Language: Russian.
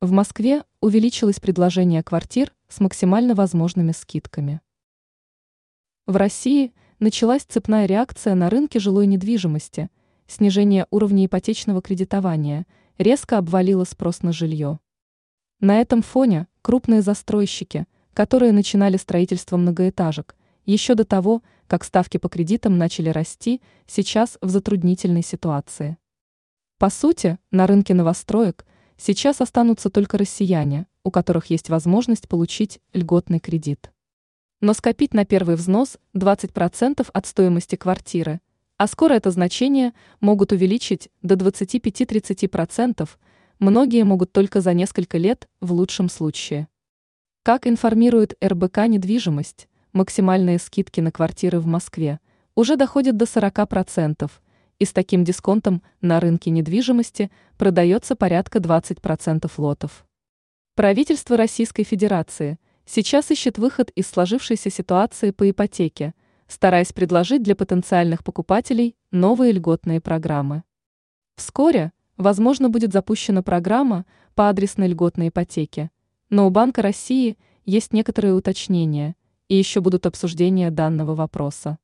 В Москве увеличилось предложение квартир с максимально возможными скидками. В России началась цепная реакция на рынке жилой недвижимости. Снижение уровня ипотечного кредитования резко обвалило спрос на жилье. На этом фоне крупные застройщики, которые начинали строительство многоэтажек, еще до того, как ставки по кредитам начали расти, сейчас в затруднительной ситуации. По сути, на рынке новостроек – Сейчас останутся только россияне, у которых есть возможность получить льготный кредит. Но скопить на первый взнос 20% от стоимости квартиры, а скоро это значение могут увеличить до 25-30%, многие могут только за несколько лет в лучшем случае. Как информирует РБК «Недвижимость», максимальные скидки на квартиры в Москве уже доходят до 40%, и с таким дисконтом на рынке недвижимости продается порядка 20% лотов. Правительство Российской Федерации сейчас ищет выход из сложившейся ситуации по ипотеке, стараясь предложить для потенциальных покупателей новые льготные программы. Вскоре, возможно, будет запущена программа по адресной льготной ипотеке, но у Банка России есть некоторые уточнения, и еще будут обсуждения данного вопроса.